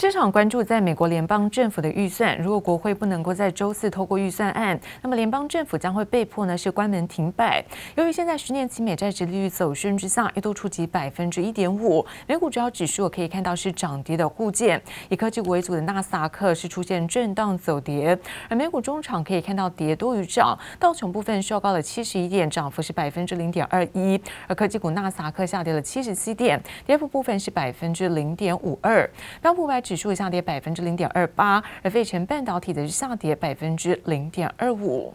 市场关注在美国联邦政府的预算，如果国会不能够在周四透过预算案，那么联邦政府将会被迫呢是关门停摆。由于现在十年期美债殖利率走升之下，一度触及百分之一点五，美股主要指数可以看到是涨跌的互见，以科技股为主的纳斯达克是出现震荡走跌，而美股中场可以看到跌多于涨，道琼部分收高了七十一点，涨幅是百分之零点二一，而科技股纳斯达克下跌了七十七点，跌幅部分是百分之零点五二，标普五百指数下跌百分之零点二八，而费城半导体的下跌百分之零点二五。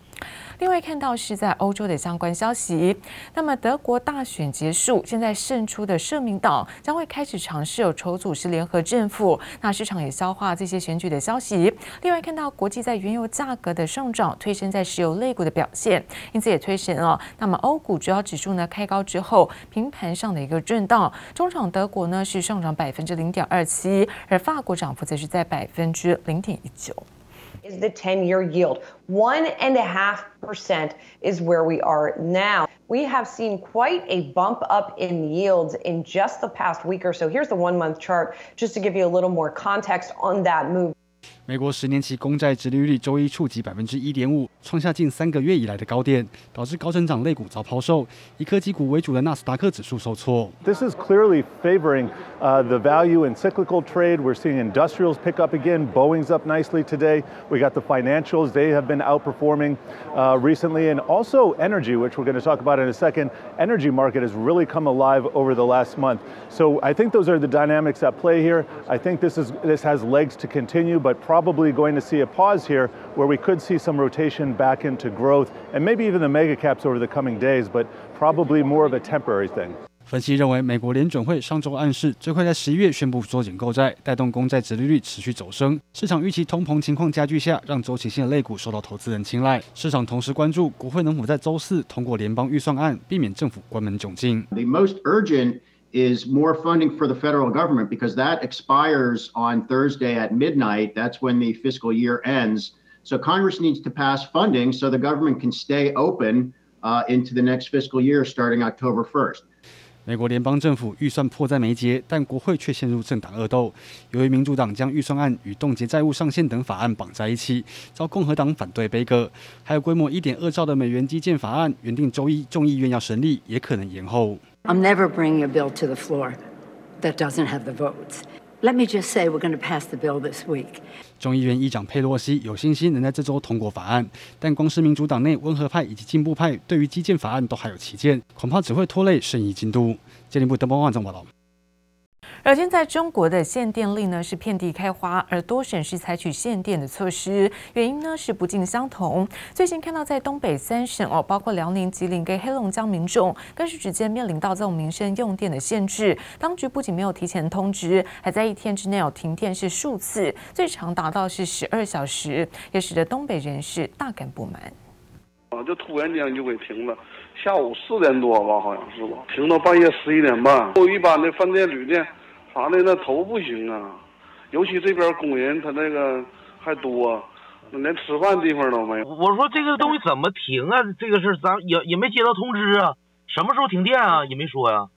另外看到是在欧洲的相关消息，那么德国大选结束，现在胜出的社民党将会开始尝试有筹组织联合政府。那市场也消化这些选举的消息。另外看到国际在原油价格的上涨，推升在石油类股的表现，因此也推升了。那么欧股主要指数呢开高之后，平盘上的一个震荡。中场德国呢是上涨百分之零点二七，而法国涨幅则是在百分之零点一九。is the 10-year yield. One and a half percent is where we are now. We have seen quite a bump up in yields in just the past week or so. Here's the one-month chart just to give you a little more context on that move. 美国十年期公债殖利率周一触及百分之一点五，创下近三个月以来的高点，导致高成长类股遭抛售，以科技股为主的纳斯达克指数受挫。This is clearly favoring uh, the value in cyclical trade. We're seeing industrials pick up again. Boeing's up nicely today. We got the financials; they have been outperforming uh, recently, and also energy, which we're going to talk about in a second. Energy market has really come alive over the last month. So I think those are the dynamics at play here. I think this is this has legs to continue, but Probably going to see a pause here where we could see some rotation back into growth and maybe even the mega caps over the coming days, but probably more of a temporary thing. 分析认为，美国联准会上周暗示最快在十一月宣布缩减购债，带动公债殖利率持续走升。市场预期通膨情况加剧下，让周期性的类股受到投资人青睐。市场同时关注国会能否在周四通过联邦预算案，避免政府关门窘境。The most urgent is more funding for the federal government because that expires on Thursday at midnight. That's when the fiscal year ends. So Congress needs to pass funding so the government can stay open uh, into the next fiscal year starting October 1st. 美国联邦政府预算迫在眉睫，但国会却陷入政党恶斗。由于民主党将预算案与冻结债务上限等法案绑在一起，遭共和党反对杯葛。还有规模一点二兆的美元基建法案，原定周一众议院要审议，也可能延后。 I'm never bringing a bill to the floor that doesn't have the votes. Let me just say we're going to pass the bill this week. 众议院议长佩洛西有信心能在这周通过法案，但光是民主党内温和派以及进步派对于基建法案都还有歧见，恐怕只会拖累审议进度。经济部登报网站报道。而现在中国的限电令呢是遍地开花，而多省市采取限电的措施，原因呢是不尽相同。最近看到在东北三省哦，包括辽宁、吉林跟黑龙江民众，更是直接面临到这种民生用电的限制。当局不仅没有提前通知，还在一天之内有停电是数次，最长达到是十二小时，也使得东北人士大感不满。啊，就突然间就给停了，下午四点多吧，好像是吧，停到半夜十一点半。我一般的饭店、旅店。啥的那头不行啊，尤其这边工人他那个还多，连吃饭地方都没有。我说这个东西怎么停啊？这个事咱也也没接到通知啊，什么时候停电啊？也没说呀、啊。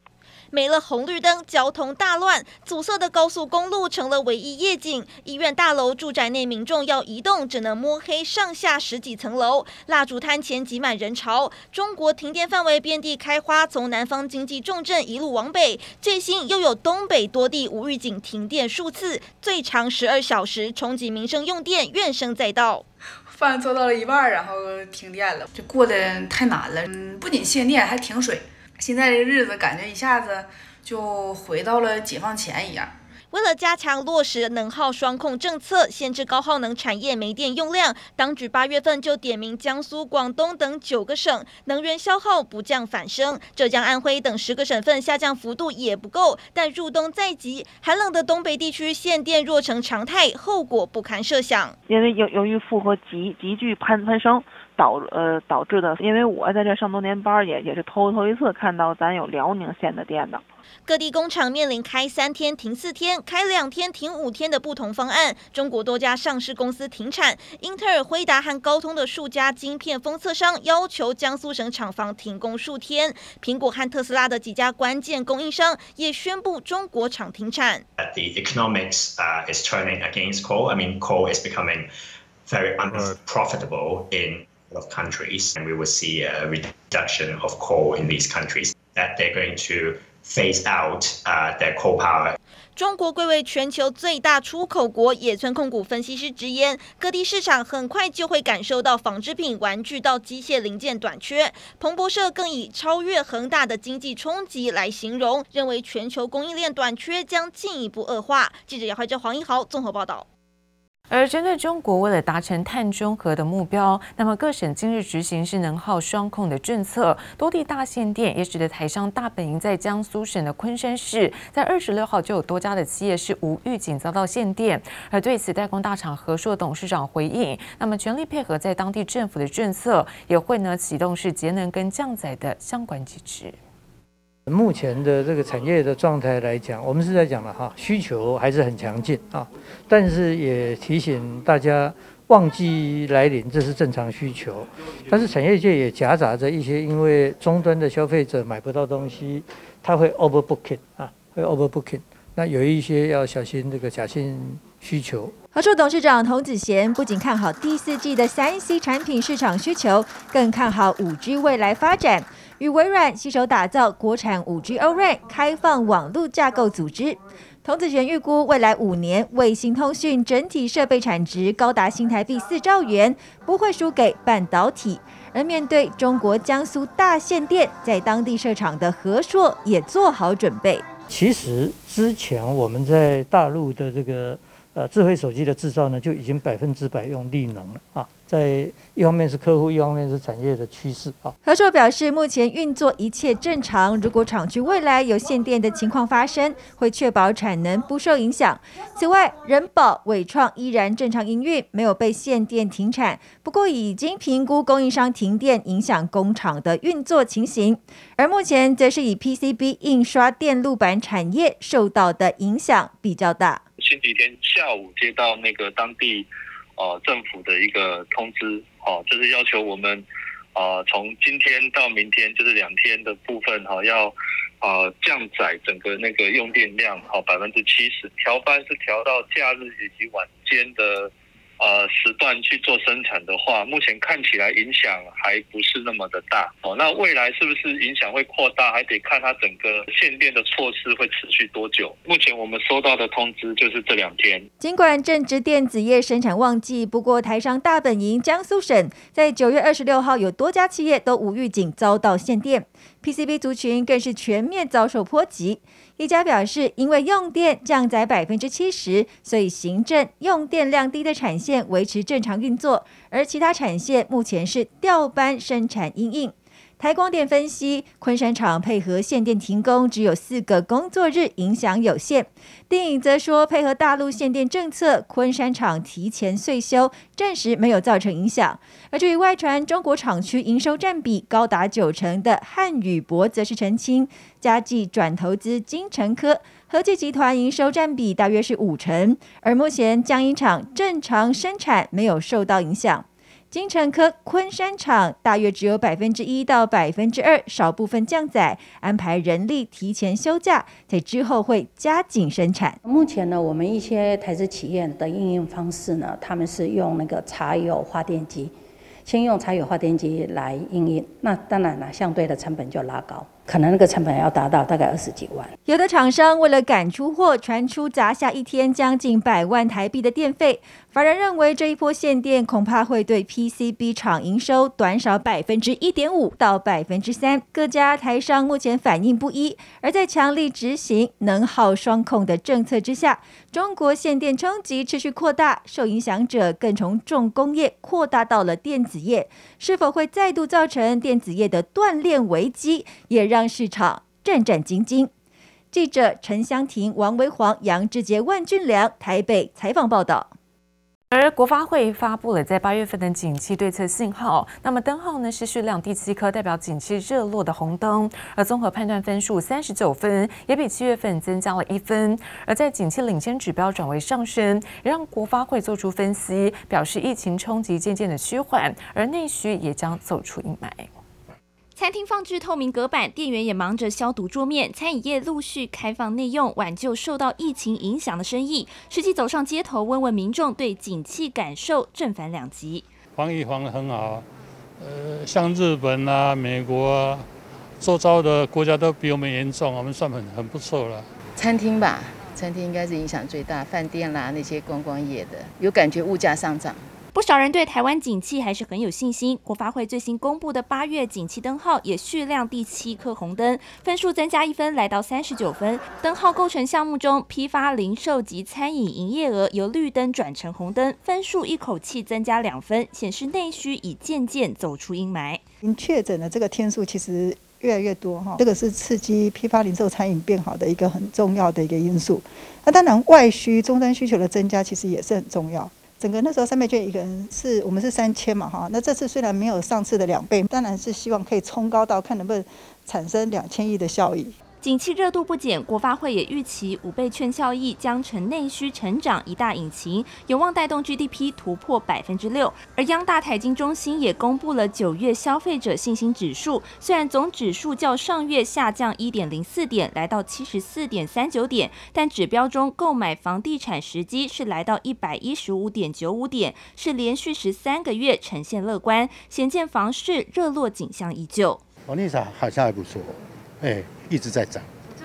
没了红绿灯，交通大乱，阻塞的高速公路成了唯一夜景。医院大楼、住宅内民众要移动，只能摸黑上下十几层楼。蜡烛摊前挤满人潮。中国停电范围遍地开花，从南方经济重镇一路往北，最新又有东北多地无预警停电数次，最长十二小时，冲击民生用电，怨声载道。饭做到了一半，然后停电了，这过得太难了。嗯，不仅限电，还停水。现在这日子感觉一下子就回到了解放前一样。为了加强落实能耗双控政策，限制高耗能产业煤电用量，当局八月份就点名江苏、广东等九个省能源消耗不降反升，浙江、安徽等十个省份下降幅度也不够。但入冬在即，寒冷的东北地区限电若成常态，后果不堪设想。因为由由于负荷急急剧攀攀升。导呃导致的。因为我在这上多年班，也也是头头一次看到咱有辽宁县的店的。各地工厂面临开三天停四天、开两天停五天的不同方案。中国多家上市公司停产，英特尔、辉达和高通的数家晶片封测商要求江苏省厂房停工数天。苹果和特斯拉的几家关键供应商也宣布中国厂停产。The economics is turning against coal. I mean, coal is becoming very unprofitable in of countries, and we will see a reduction of coal in these countries. That they're going to phase out their coal power. 中国贵为全球最大出口国，野村控股分析师直言，各地市场很快就会感受到纺织品、玩具到机械零件短缺。彭博社更以超越恒大的经济冲击来形容，认为全球供应链短缺将进一步恶化。记者姚怀哲、黄一豪综合报道。而针对中国为了达成碳中和的目标，那么各省今日执行是能耗双控的政策，多地大限电也使得台商大本营在江苏省的昆山市，在二十六号就有多家的企业是无预警遭到限电。而对此，代工大厂和硕董事长回应，那么全力配合在当地政府的政策，也会呢启动是节能跟降载的相关机制。目前的这个产业的状态来讲，我们是在讲了哈，需求还是很强劲啊，但是也提醒大家，旺季来临这是正常需求，但是产业界也夹杂着一些因为终端的消费者买不到东西，他会 overbooking 啊，会 overbooking，那有一些要小心这个假性需求。和硕董事长童子贤不仅看好第四季的三 C 产品市场需求，更看好五 G 未来发展。与微软携手打造国产五 G O-RAN 开放网络架构组织。童子贤预估未来五年卫星通讯整体设备产值高达新台币四兆元，不会输给半导体。而面对中国江苏大限电，在当地设厂的和硕也做好准备。其实之前我们在大陆的这个呃智慧手机的制造呢，就已经百分之百用力能了啊。在一方面是客户，一方面是产业的趋势啊。何硕表示，目前运作一切正常。如果厂区未来有限电的情况发生，会确保产能不受影响。此外，人保、伟创依然正常营运，没有被限电停产。不过，已经评估供应商停电影响工厂的运作情形。而目前，则是以 PCB 印刷电路板产业受到的影响比较大。前几天下午接到那个当地。哦，政府的一个通知，哦，就是要求我们，啊，从今天到明天，就是两天的部分，哈，要，啊，降载整个那个用电量，好，百分之七十，调班是调到假日以及晚间的。呃，时段去做生产的话，目前看起来影响还不是那么的大哦。那未来是不是影响会扩大，还得看它整个限电的措施会持续多久。目前我们收到的通知就是这两天。尽管正值电子业生产旺季，不过台商大本营江苏省在九月二十六号有多家企业都无预警遭到限电，PCB 族群更是全面遭受波及。一家表示，因为用电降载百分之七十，所以行政用电量低的产线维持正常运作，而其他产线目前是调班生产应应。台光电分析，昆山厂配合限电停工只有四个工作日，影响有限。电影则说，配合大陆限电政策，昆山厂提前岁休，暂时没有造成影响。而至于外传中国厂区营收占比高达九成的汉宇博，则是澄清，嘉际转投资金成科，和记集团营收占比大约是五成，而目前江阴厂正常生产，没有受到影响。金诚科昆山厂大约只有百分之一到百分之二，少部分降载，安排人力提前休假，在之后会加紧生产。目前呢，我们一些台资企业的应用方式呢，他们是用那个柴油发电机，先用柴油发电机来应用，那当然了，相对的成本就拉高。可能那个成本要达到大概二十几万。有的厂商为了赶出货，传出砸下一天将近百万台币的电费。法人认为这一波限电恐怕会对 PCB 厂营收短少百分之一点五到百分之三。各家台商目前反应不一。而在强力执行能耗双控的政策之下，中国限电冲击持续扩大，受影响者更从重工业扩大到了电子业，是否会再度造成电子业的断链危机？也让让市场战战兢兢。记者陈香婷、王维煌、杨志杰、万俊良台北采访报道。而国发会发布了在八月份的景气对策信号，那么灯号呢是续量第七颗代表景气热络的红灯，而综合判断分数三十九分，也比七月份增加了一分。而在景气领先指标转为上升，也让国发会做出分析，表示疫情冲击渐渐的趋缓，而内需也将走出阴霾。餐厅放置透明隔板，店员也忙着消毒桌面。餐饮业陆续开放内用，挽救受到疫情影响的生意。实际走上街头，问问民众对景气感受，正反两极。防疫防得很好，呃，像日本啊、美国啊，周遭的国家都比我们严重，我们算很很不错了。餐厅吧，餐厅应该是影响最大，饭店啦那些观光业的，有感觉物价上涨。不少人对台湾景气还是很有信心。国发会最新公布的八月景气灯号也续亮第七颗红灯，分数增加一分，来到三十九分。灯号构成项目中，批发、零售及餐饮营业额由绿灯转成红灯，分数一口气增加两分，显示内需已渐渐走出阴霾。您确诊的这个天数其实越来越多哈，这个是刺激批发、零售、餐饮变好的一个很重要的一个因素。那当然，外需终端需求的增加其实也是很重要。整个那时候三百券一个人是我们是三千嘛哈，那这次虽然没有上次的两倍，当然是希望可以冲高到看能不能产生两千亿的效益。景气热度不减，国发会也预期五倍券效益将成内需成长一大引擎，有望带动 GDP 突破百分之六。而央大财经中心也公布了九月消费者信心指数，虽然总指数较上月下降一点零四点，来到七十四点三九点，但指标中购买房地产时机是来到一百一十五点九五点，是连续十三个月呈现乐观，显见房市热络景象依旧。房地产好像还不错，哎。一直在涨，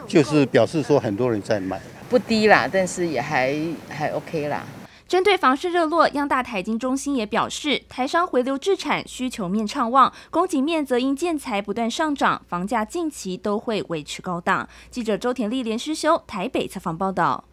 就是表示说很多人在买，不低啦，但是也还还 OK 啦。针对房市热络，央大台经中心也表示，台商回流置产，需求面畅旺，供给面则因建材不断上涨，房价近期都会维持高档。记者周田丽连诗修台北采访报道。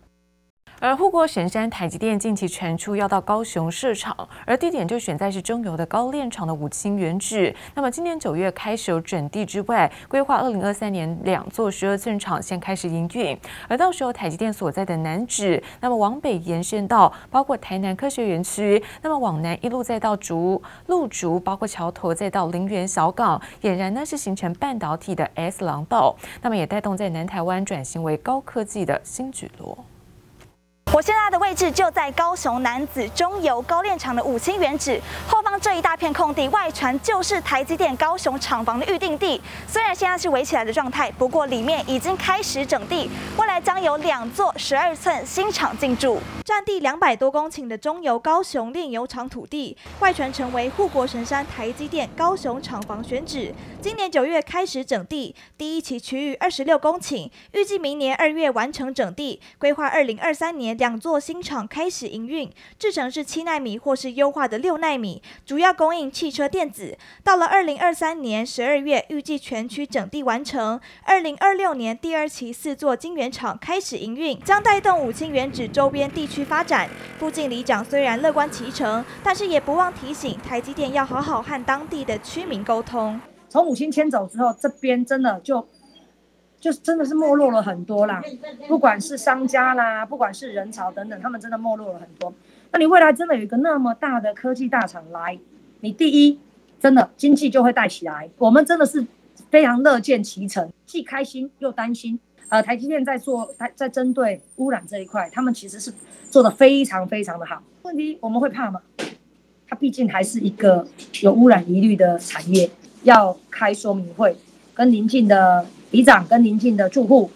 而护国神山台积电近期传出要到高雄设厂，而地点就选在是中油的高炼厂的五轻原址。那么今年九月开始有整地之外，规划二零二三年两座十二寸厂先开始营运。而到时候台积电所在的南址，那么往北延伸到包括台南科学园区，那么往南一路再到竹路竹，包括桥头再到林园小港，俨然呢是形成半导体的 S 廊道，那么也带动在南台湾转型为高科技的新举落。我现在的位置就在高雄男子中油高炼厂的五星原址后方这一大片空地，外传就是台积电高雄厂房的预定地。虽然现在是围起来的状态，不过里面已经开始整地，未来将有两座十二寸新厂进驻。占地两百多公顷的中油高雄炼油厂土地，外传成为护国神山台积电高雄厂房选址。今年九月开始整地，第一期区域二十六公顷，预计明年二月完成整地，规划二零二三年。两座新厂开始营运，制程是七纳米或是优化的六纳米，主要供应汽车电子。到了二零二三年十二月，预计全区整地完成。二零二六年第二期四座晶圆厂开始营运，将带动五轻原址周边地区发展。附近里长虽然乐观其成，但是也不忘提醒台积电要好好和当地的居民沟通。从五轻迁走之后，这边真的就。就真的是没落了很多啦，不管是商家啦，不管是人潮等等，他们真的没落了很多。那你未来真的有一个那么大的科技大厂来，你第一真的经济就会带起来。我们真的是非常乐见其成，既开心又担心。呃，台积电在做，在在针对污染这一块，他们其实是做得非常非常的好。问题我们会怕吗？它毕竟还是一个有污染疑虑的产业，要开说明会，跟邻近的。里长跟邻近的住户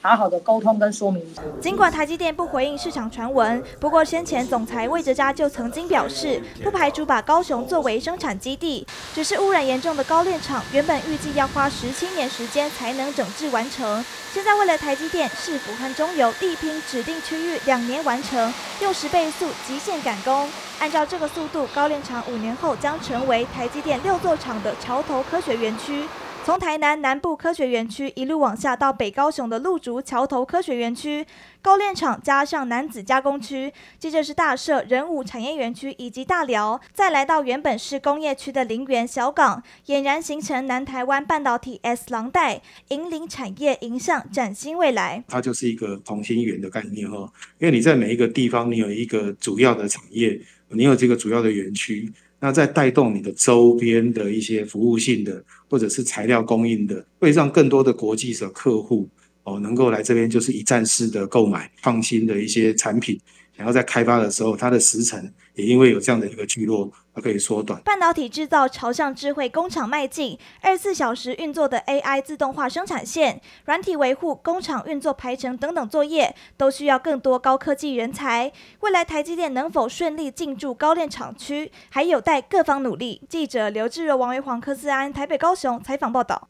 好好的沟通跟说明。尽管台积电不回应市场传闻，不过先前总裁魏哲家就曾经表示，不排除把高雄作为生产基地。只是污染严重的高炼厂，原本预计要花十七年时间才能整治完成，现在为了台积电，市府和中油力拼指定区域两年完成，用十倍速极限赶工。按照这个速度，高炼厂五年后将成为台积电六座厂的桥头科学园区。从台南南部科学园区一路往下到北高雄的鹿竹桥头科学园区。高炼厂加上楠梓加工区，接着是大社仁武产业园区以及大寮，再来到原本是工业区的林园小港，俨然形成南台湾半导体 S 廊带，引领产业迎向崭新未来。它就是一个同心圆的概念哈，因为你在每一个地方，你有一个主要的产业，你有这个主要的园区，那在带动你的周边的一些服务性的或者是材料供应的，会让更多的国际的客户。哦，能够来这边就是一站式的购买创新的一些产品，然后在开发的时候，它的时程也因为有这样的一个聚落，可以缩短。半导体制造朝向智慧工厂迈进，二十四小时运作的 AI 自动化生产线、软体维护、工厂运作排程等等作业，都需要更多高科技人才。未来台积电能否顺利进驻高炼厂区，还有待各方努力。记者刘志柔、王维煌、柯思安，台北、高雄采访报道。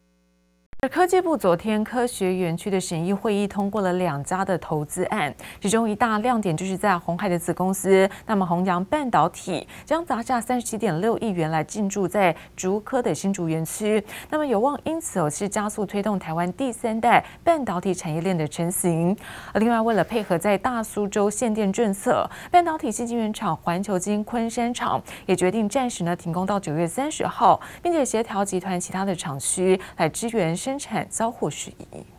科技部昨天科学园区的审议会议通过了两家的投资案，其中一大亮点就是在鸿海的子公司，那么弘洋半导体将砸下三十七点六亿元来进驻在竹科的新竹园区，那么有望因此哦是加速推动台湾第三代半导体产业链的成型。另外为了配合在大苏州限电政策，半导体矽晶圆厂环球晶昆山厂也决定暂时呢停工到九月三十号，并且协调集团其他的厂区来支援。生产交货事宜。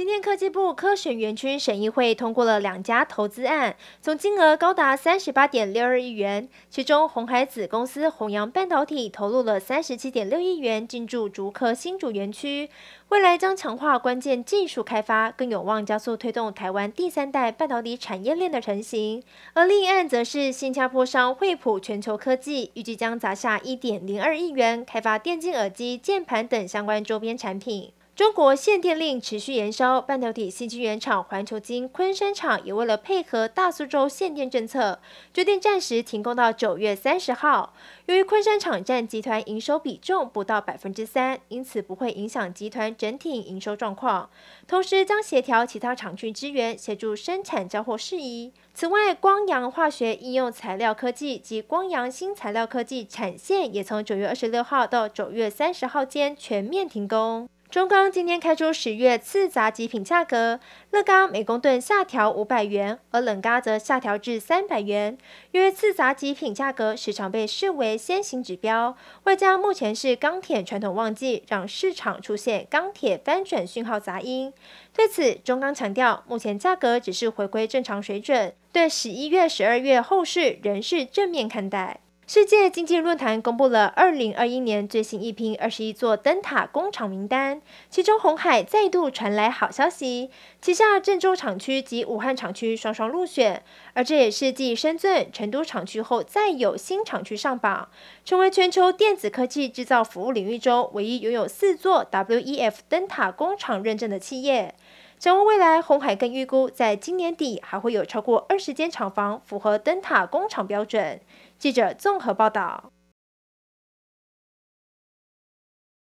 今天科技部科学园区审议会通过了两家投资案，总金额高达三十八点六二亿元。其中，红海子公司弘洋半导体投入了三十七点六亿元进驻竹科新竹园区，未来将强化关键技术开发，更有望加速推动台湾第三代半导体产业链的成型。而另一案则是新加坡商惠普全球科技，预计将砸下一点零二亿元开发电竞耳机、键盘等相关周边产品。中国限电令持续延烧，半导体新晶圆厂环球晶昆山厂也为了配合大苏州限电政策，决定暂时停工到九月三十号。由于昆山厂占集团营收比重不到百分之三，因此不会影响集团整体营收状况。同时将协调其他厂区支援，协助生产交货事宜。此外，光洋化学应用材料科技及光洋新材料科技产线也从九月二十六号到九月三十号间全面停工。中钢今天开出十月次杂极品价格，热钢每公吨下调五百元，而冷钢则下调至三百元。因为次杂极品价格时常被视为先行指标，外加目前是钢铁传统旺季，让市场出现钢铁翻转讯号杂音。对此，中钢强调，目前价格只是回归正常水准，对十一月、十二月后市仍是正面看待。世界经济论坛公布了二零二一年最新一批二十一座灯塔工厂名单，其中红海再度传来好消息，旗下郑州厂区及武汉厂区双双入选，而这也是继深圳、成都厂区后再有新厂区上榜，成为全球电子科技制造服务领域中唯一拥有四座 WEF 灯塔工厂认证的企业。展望未来，红海更预估在今年底还会有超过二十间厂房符合灯塔工厂标准。记者综合报道。